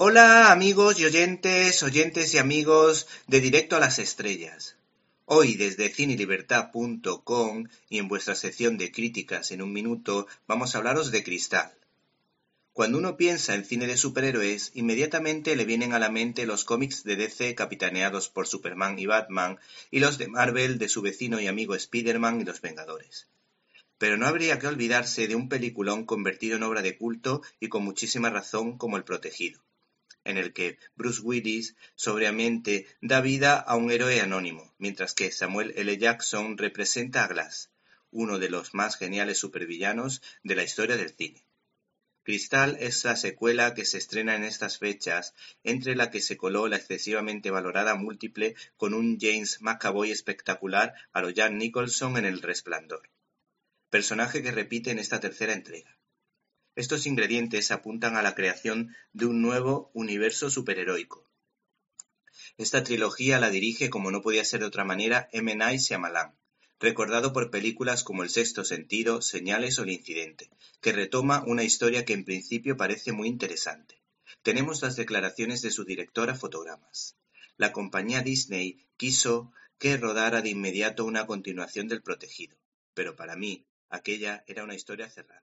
Hola amigos y oyentes, oyentes y amigos de Directo a las Estrellas. Hoy desde cinelibertad.com y en vuestra sección de críticas en un minuto vamos a hablaros de Cristal. Cuando uno piensa en cine de superhéroes, inmediatamente le vienen a la mente los cómics de DC capitaneados por Superman y Batman y los de Marvel de su vecino y amigo Spider-Man y los Vengadores. Pero no habría que olvidarse de un peliculón convertido en obra de culto y con muchísima razón como El Protegido en el que Bruce Willis sobriamente da vida a un héroe anónimo, mientras que Samuel L. Jackson representa a Glass, uno de los más geniales supervillanos de la historia del cine. Cristal es la secuela que se estrena en estas fechas, entre la que se coló la excesivamente valorada múltiple con un James McAvoy espectacular a lo Jan Nicholson en El Resplandor, personaje que repite en esta tercera entrega. Estos ingredientes apuntan a la creación de un nuevo universo superheroico. Esta trilogía la dirige, como no podía ser de otra manera, M. Night Shyamalan, recordado por películas como El sexto sentido, Señales o El incidente, que retoma una historia que en principio parece muy interesante. Tenemos las declaraciones de su directora fotogramas. La compañía Disney quiso que rodara de inmediato una continuación del Protegido, pero para mí aquella era una historia cerrada.